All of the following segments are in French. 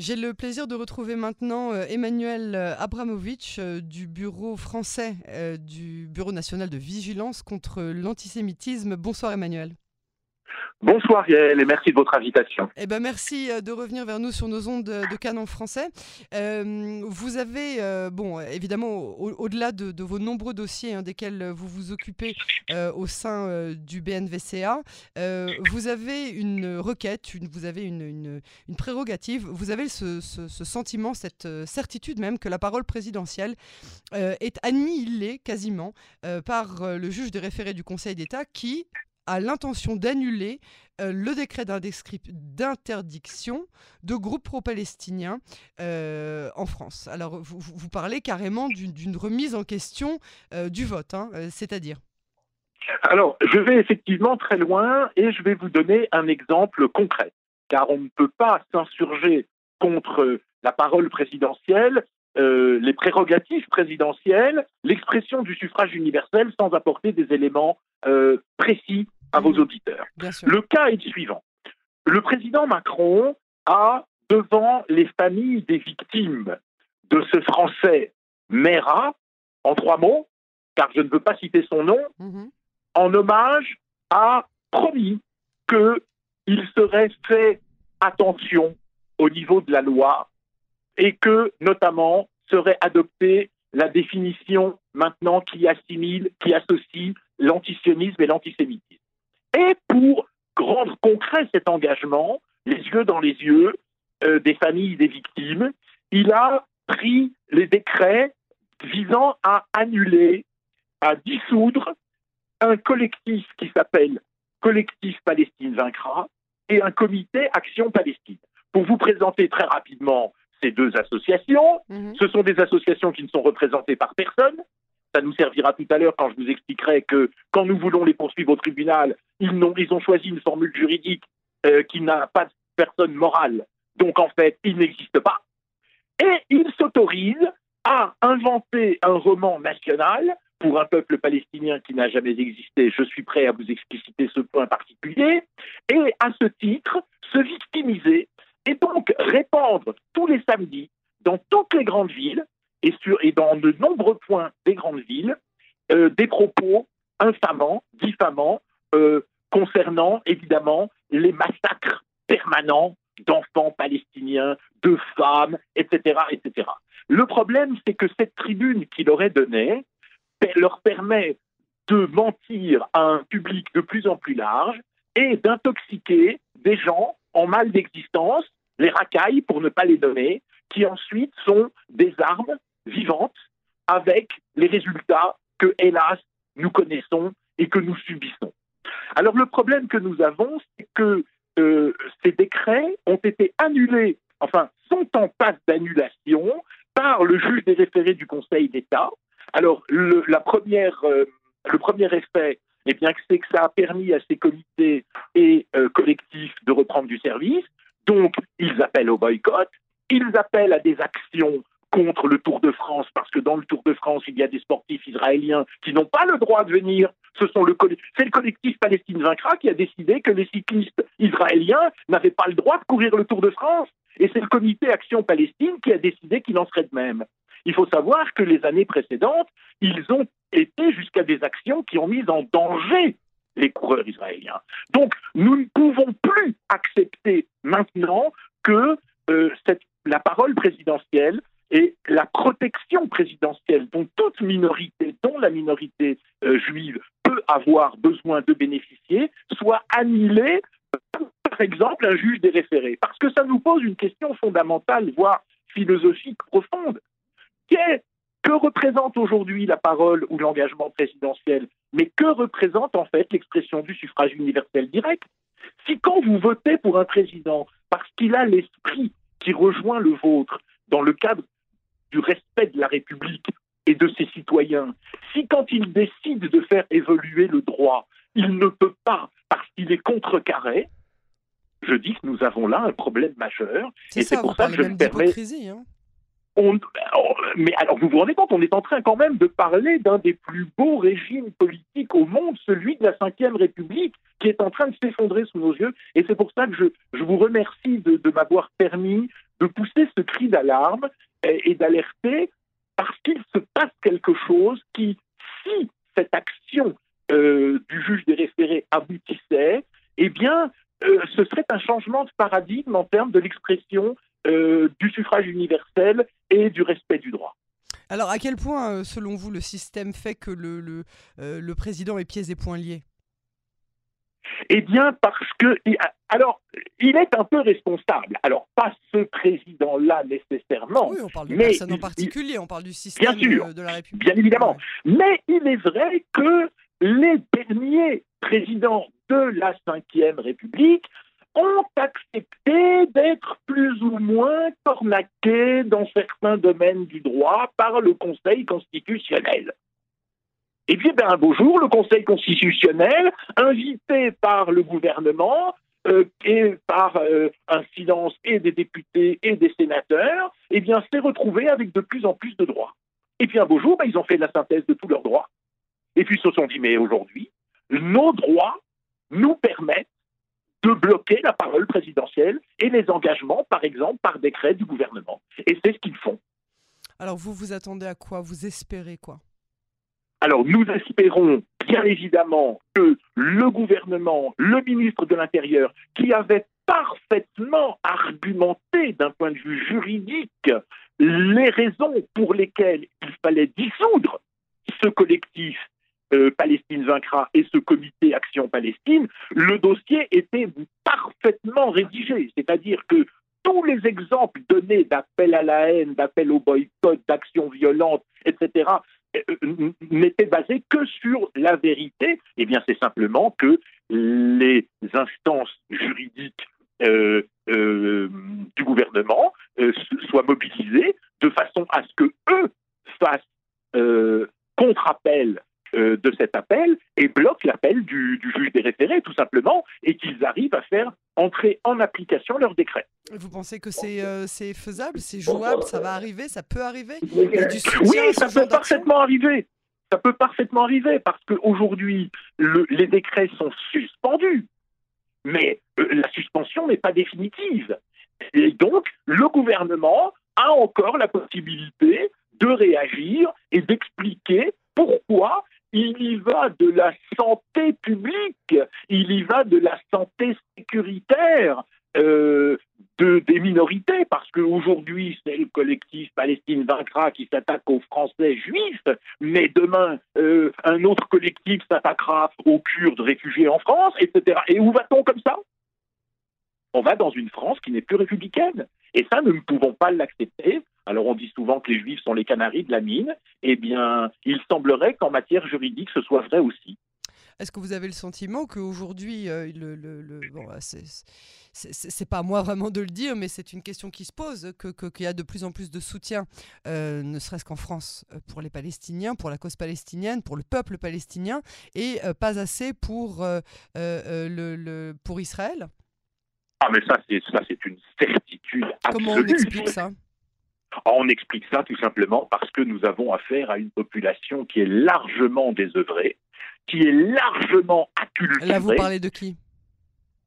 J'ai le plaisir de retrouver maintenant euh, Emmanuel euh, Abramovitch euh, du bureau français du Bureau national de vigilance contre l'antisémitisme. Bonsoir Emmanuel. Bonsoir Yael et merci de votre invitation. Eh ben merci euh, de revenir vers nous sur nos ondes de canon français. Euh, vous avez, euh, bon, évidemment, au-delà de, vos nombreux dossiers hein, desquels vous vous occupez au sein du BNVCA, vous avez une requête, vous avez une, une, prérogative, vous avez ce, ce, sentiment, cette certitude même que la parole présidentielle est annihilée quasiment par le juge des référés du Conseil d'État qui, a l'intention d'annuler euh, le décret d'interdiction de groupes pro-palestiniens euh, en France. Alors, vous, parlez carrément d'une remise en question euh, du vote, hein, c'est-à-dire? Alors, je vais effectivement très loin et je vais vous donner un exemple concret, car on ne peut pas s'insurger contre la parole présidentielle les prérogatives présidentielles, l'expression du suffrage universel sans apporter des éléments précis à vos auditeurs. Le cas est le suivant. Le président Macron a, devant les familles des victimes de ce Français Mera, en trois mots, car je ne veux pas citer son nom, mhm. en hommage, a promis qu'il serait fait attention au niveau de la loi et que, notamment, serait adoptée la définition maintenant qui assimile, qui associe l'antisionisme et l'antisémitisme. Et pour rendre concret cet engagement, les yeux dans les yeux euh, des familles des victimes, il a pris les décrets visant à annuler, à dissoudre un collectif qui s'appelle Collectif Palestine Vaincra et un comité Action Palestine. Pour vous présenter très rapidement ces deux associations, mhm. ce sont des associations qui ne sont représentées par personne, ça nous servira tout à l'heure quand je vous expliquerai que quand nous voulons les poursuivre au tribunal, ils ont, choisi une formule juridique euh, qui n'a pas de personne morale. Donc en fait, ils n'existent pas. Et ils s'autorisent à inventer un roman national pour un peuple palestinien qui n'a jamais existé. Je suis prêt à vous expliciter ce point particulier. Et à ce titre, se victimiser et donc répandre tous les samedis dans toutes les grandes villes et, sur, et dans de nombreux points des grandes villes euh, des propos infamants, diffamants, euh, concernant les massacres permanents d'enfants palestiniens, de femmes, etc., etc. Le problème, c'est que cette tribune qu'il leur est donnée leur permet de mentir à un public de plus en plus large et d'intoxiquer des gens en mal d'existence, les racailles pour ne pas les nommer, qui ensuite sont des armes vivante avec les résultats que, hélas, nous connaissons et que nous subissons. Alors le problème que nous avons, c'est que euh, ces décrets ont été annulés, enfin, sont en passe d'annulation par le juge des référés du Conseil d'État. Alors le, la première, euh, le premier effet, eh bien, c'est que ça a permis à ces comités et euh, collectifs de reprendre du service. Donc, ils appellent au boycott, ils appellent à des actions contre le Tour de France, parce que dans le Tour de France, il y a des sportifs israéliens qui n'ont pas le droit de venir. Ce sont le c'est le collectif Palestine Vaincra qui a décidé que les cyclistes israéliens n'avaient pas le droit de courir le Tour de France. Et c'est le comité Action Palestine qui a décidé qu'il en serait de même. Il faut savoir que les années précédentes, ils ont été jusqu'à des actions qui ont mis en danger les coureurs israéliens. Donc, nous ne pouvons plus accepter maintenant que euh, la parole présidentielle et la protection présidentielle dont toute minorité, dont la minorité euh, juive, avoir besoin de bénéficier, soit annulée par exemple un juge des référés. Parce que ça nous pose une question fondamentale, voire philosophique profonde. que représente aujourd'hui la parole ou l'engagement présidentiel? Mais que représente en fait l'expression du suffrage universel direct? Si quand vous votez pour un président parce qu'il a l'esprit qui rejoint le vôtre dans le cadre du respect de la République et de ses citoyens, si quand il décide de faire évoluer le droit, il ne peut pas parce qu'il est contrecarré, je dis que nous avons là un problème majeur. Et c'est pour ça que je me permets. Hein. On, mais alors vous vous rendez compte, on est en train quand même de parler d'un des plus beaux régimes politiques au monde, celui de la Ve République, qui est en train de s'effondrer sous nos yeux. Et c'est pour ça que je, je vous remercie de, de m'avoir permis de pousser ce cri d'alarme et, d'alerter parce qu'il se passe quelque chose qui, si cette action euh, du juge des référés aboutissait, eh bien, euh, ce serait un changement de paradigme en termes de l'expression euh, du suffrage universel et du respect du droit. Alors, à quel point, selon vous, le système fait que le, le, le président est pieds et poings liés? Eh bien, parce que. Alors, il est un peu responsable. Alors, pas ce président-là nécessairement. Oui, on parle de mais personne en particulier, on parle du système de, la République. Bien évidemment. Mais il est vrai que les derniers présidents de la Ve République ont accepté d'être plus ou moins cornaqués dans certains domaines du droit par le Conseil constitutionnel. Et puis, ben, un beau jour, le Conseil constitutionnel, invité par le gouvernement, euh, et par euh, un silence et des députés et des sénateurs, eh bien, s'est retrouvé avec de plus en plus de droits. Et puis un beau jour, ben, ils ont fait la synthèse de tous leurs droits. Et puis ils se sont dit, mais aujourd'hui, nos droits nous permettent de bloquer la parole présidentielle et les engagements, par exemple, par décret du gouvernement. Et c'est ce qu'ils font. Alors vous vous attendez à quoi? Vous espérez quoi? Alors nous espérons bien évidemment que le gouvernement, le ministre de l'Intérieur, qui avait parfaitement argumenté d'un point de vue juridique les raisons pour lesquelles il fallait dissoudre ce collectif euh, Palestine vaincra et ce comité Action Palestine, le dossier était parfaitement rédigé. C'est-à-dire que tous les exemples donnés d'appel à la haine, d'appel au boycott, d'actions violentes, etc., n'était basé que sur la vérité, eh bien c'est simplement que les instances juridiques euh, euh, du gouvernement soient mobilisées de façon à ce que eux fassent contre-appel de cet appel et bloquent l'appel du, du, juge des référés, tout simplement, et qu'ils arrivent à faire entrer en application leur décret. Vous pensez que c'est euh, faisable, c'est jouable, ça va arriver, ça peut arriver? Oui, ça peut parfaitement arriver. Ça peut parfaitement arriver parce qu'aujourd'hui, les décrets sont suspendus. Mais euh, la suspension n'est pas définitive. Et donc, le gouvernement a encore la possibilité de réagir et d'expliquer pourquoi il y va de la santé publique, il y va de la santé sécuritaire euh, de, des minorités, parce qu'aujourd'hui, c'est le collectif Palestine vaincra qui s'attaque aux Français juifs, mais demain, euh, un autre collectif s'attaquera aux Kurdes réfugiés en France, etc. Et où va-t-on comme ça? On va dans une France qui n'est plus républicaine. Et ça, nous ne pouvons pas l'accepter. Alors on dit souvent que les juifs sont les canaris de la mine. Eh bien, il semblerait qu'en matière juridique, ce soit vrai aussi. Est-ce que vous avez le sentiment qu'aujourd'hui, euh, le, le, bah, c'est pas à moi vraiment de le dire, mais c'est une question qui se pose, qu'il y a de plus en plus de soutien, euh, ne serait-ce qu'en France, euh, pour les Palestiniens, pour la cause palestinienne, pour le peuple palestinien, et pas assez pour, le, pour Israël? Ah, mais ça, c'est une certitude absolue. Comment on explique ça? Ah, on explique ça tout simplement parce que nous avons affaire à une population qui est largement désœuvrée, qui est largement acculturée. Là, vous parlez de qui?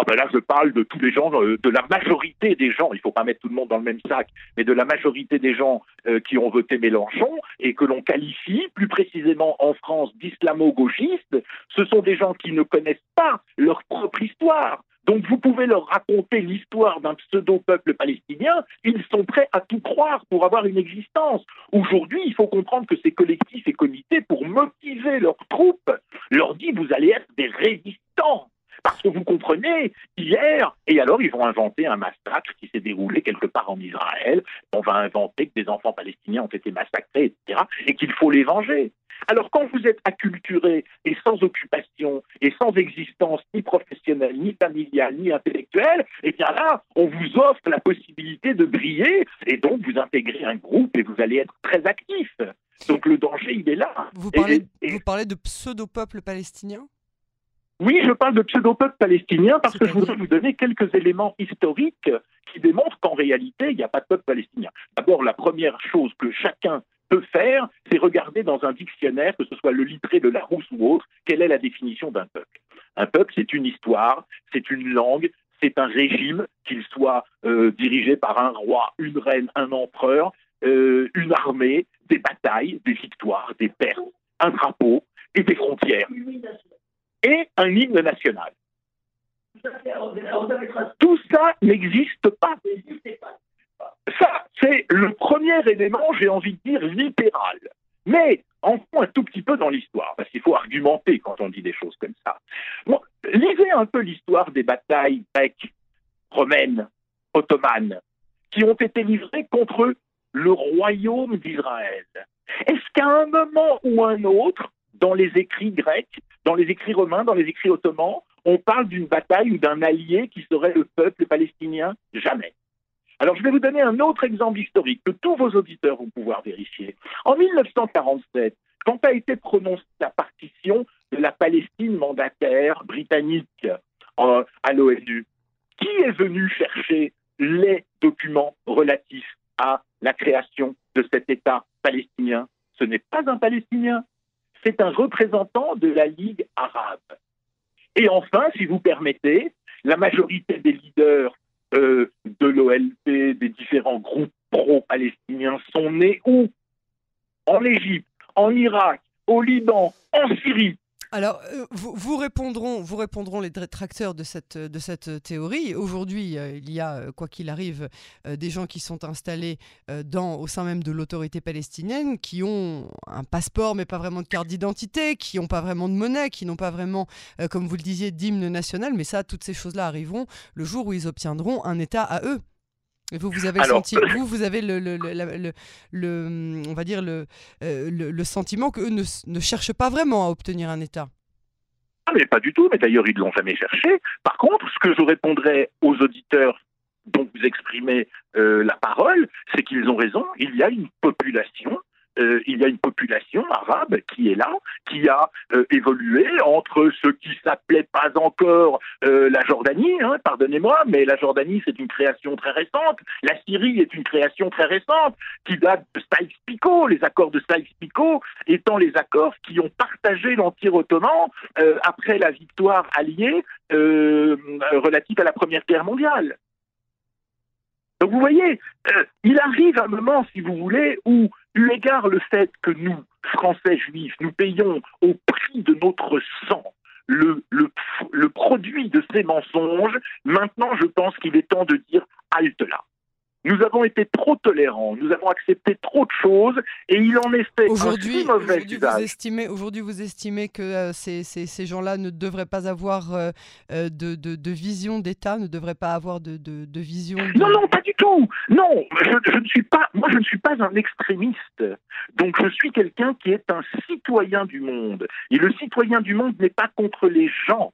Ah ben là, je parle de tous les gens, euh, de la majorité des gens, il ne faut pas mettre tout le monde dans le même sac, mais de la majorité des gens euh, qui ont voté Mélenchon et que l'on qualifie plus précisément en France d'islamo-gauchistes. Ce sont des gens qui ne connaissent pas leur propre histoire, donc vous pouvez leur raconter l'histoire d'un pseudo-peuple palestinien, ils sont prêts à tout croire pour avoir une existence. Aujourd'hui, il faut comprendre que ces collectifs et comités, pour motiver leurs troupes, leur disent vous allez être des résistants. Parce que vous comprenez, hier, et alors ils vont inventer un massacre qui s'est déroulé quelque part en Israël, on va inventer que des enfants palestiniens ont été massacrés, etc., et qu'il faut les venger. Alors quand vous êtes acculturé et sans occupation et sans existence ni professionnelle, ni familiale, ni intellectuelle, eh bien là, on vous offre la possibilité de briller et donc vous intégrez un groupe et vous allez être très actif. Donc le danger, il est là. Vous parlez, vous parlez de pseudo-peuple palestinien? Oui, je parle de pseudo-peuple palestinien parce que je voudrais vous donner quelques éléments historiques qui démontrent qu'en réalité, il n'y a pas de peuple palestinien. D'abord, la première chose que chacun peut faire, c'est regarder dans un dictionnaire, que ce soit le littré de Larousse ou autre, quelle est la définition d'un peuple. Un peuple, c'est une histoire, c'est une langue, c'est un régime, qu'il soit euh, dirigé par un roi, une reine, un empereur, euh, une armée, des batailles, des victoires, des pertes, un drapeau et des frontières. Et un hymne national. Tout ça n'existe pas. Ça, c'est le premier élément, j'ai envie de dire, libéral. Mais entrons un tout petit peu dans l'histoire, parce qu'il faut argumenter quand on dit des choses comme ça. lisez un peu l'histoire des batailles grecques, romaines, ottomanes, qui ont été livrées contre le royaume d'Israël. Est-ce qu'à un moment ou un autre, dans les écrits grecs, dans les écrits romains, dans les écrits ottomans, on parle d'une bataille ou d'un allié qui serait le peuple palestinien Jamais. Alors, je vais vous donner un autre exemple historique que tous vos auditeurs vont pouvoir vérifier. En 1947, quand a été prononcée la partition de la Palestine mandataire britannique euh, à l'ONU, qui est venu chercher les documents relatifs à la création de cet État palestinien? Ce n'est pas un Palestinien, c'est un représentant de la Ligue arabe. Et enfin, si vous permettez, la majorité des leaders euh, de l'OLP, des différents groupes pro-palestiniens sont nés où? En Égypte, en Irak, au Liban, en Syrie. Alors, euh, vous, répondront, vous répondront les détracteurs de cette, de cette théorie. Aujourd'hui, euh, il y a, euh, quoi qu'il arrive, des gens qui sont installés dans, au sein même de l'autorité palestinienne, qui ont un passeport mais pas vraiment de carte d'identité, qui n'ont pas vraiment de monnaie, qui n'ont pas vraiment, comme vous le disiez, d'hymne national. Mais ça, toutes ces choses-là arriveront le jour où ils obtiendront un État à eux. Et vous, vous avez senti, vous, vous avez le, le, le, le on va dire le, euh, le, sentiment qu'eux ne, ne cherchent pas vraiment à obtenir un État. Ah, mais pas du tout. Mais d'ailleurs, ils ne l'ont jamais cherché. Par contre, ce que je répondrais aux auditeurs dont vous exprimez euh, la parole, c'est qu'ils ont raison. Il y a une population euh, il y a une population arabe qui est là, qui a euh, évolué entre ce qui s'appelait pas encore euh, la Jordanie, hein, pardonnez-moi, mais la Jordanie c'est une création très récente, la Syrie est une création très récente, qui date de Sykes-Picot, les accords de Sykes-Picot étant les accords qui ont partagé l'Empire ottoman après la victoire alliée relative à la Première Guerre mondiale. Donc vous voyez, il arrive un moment, si vous voulez, où eu égard le fait que nous, Français juifs, nous payons au prix de notre sang le, le, le produit de ces mensonges, maintenant je pense qu'il est temps de dire halte là. Nous avons été trop tolérants, nous avons accepté trop de choses et il en est fait aujourd'hui, un mauvais aujourd'hui vous estimez, Aujourd'hui, vous estimez que euh, ces, ces, ces gens-là ne devraient pas avoir euh, euh, de, de, de, vision d'État, ne devraient pas avoir de, de vision. Non, non, pas du tout. Non, je, je, ne suis pas. Moi, je ne suis pas un extrémiste. Donc, je suis quelqu'un qui est un citoyen du monde. Et le citoyen du monde n'est pas contre les gens.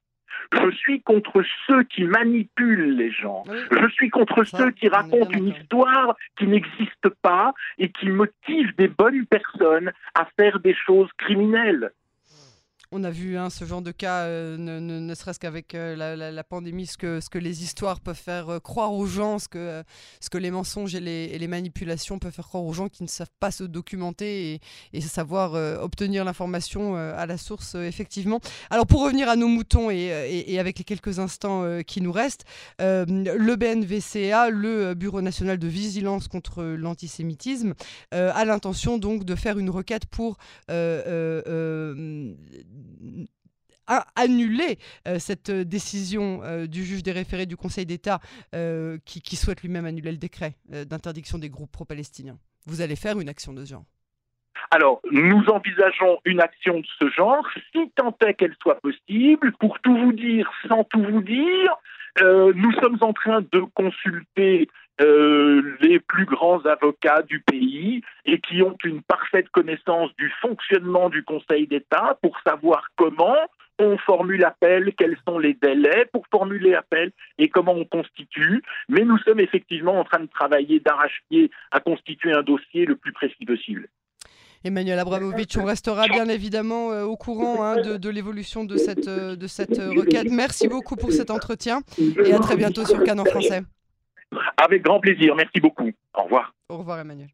Je suis contre ceux qui manipulent les gens. Je suis contre ceux qui racontent une histoire qui n'existe pas et qui motivent des bonnes personnes à faire des choses criminelles. On a vu hein, ce genre de cas, euh, ne, serait-ce qu'avec euh, la, pandémie, ce que, les histoires peuvent faire euh, croire aux gens, ce que, ce que les mensonges et les, manipulations peuvent faire croire aux gens qui ne savent pas se documenter et, savoir obtenir l'information à la source, effectivement. Alors pour revenir à nos moutons et, avec les quelques instants qui nous restent, le BNVCA, le Bureau national de vigilance contre l'antisémitisme, a l'intention donc de faire une requête pour annuler euh, cette euh, décision euh, du juge des référés du Conseil d'État qui, souhaite lui-même annuler le décret d'interdiction des groupes pro-palestiniens. Vous allez faire une action de ce genre alors, nous envisageons une action de ce genre, si tant est qu'elle soit possible. Pour tout vous dire, sans tout vous dire, nous sommes en train de consulter euh, les plus grands avocats du pays et qui ont une parfaite connaissance du fonctionnement du Conseil d'État pour savoir comment on formule appel, quels sont les délais pour formuler appel et comment on constitue. Mais nous sommes effectivement en train de travailler d'arrache-pied à constituer un dossier le plus précis possible. Emmanuel Abramovich, on restera bien évidemment euh, au courant hein, de, l'évolution de cette, euh, de cette requête. Merci beaucoup pour cet entretien et à très bientôt sur Canon Français. Avec grand plaisir. Merci beaucoup. Au revoir. Au revoir, Emmanuel.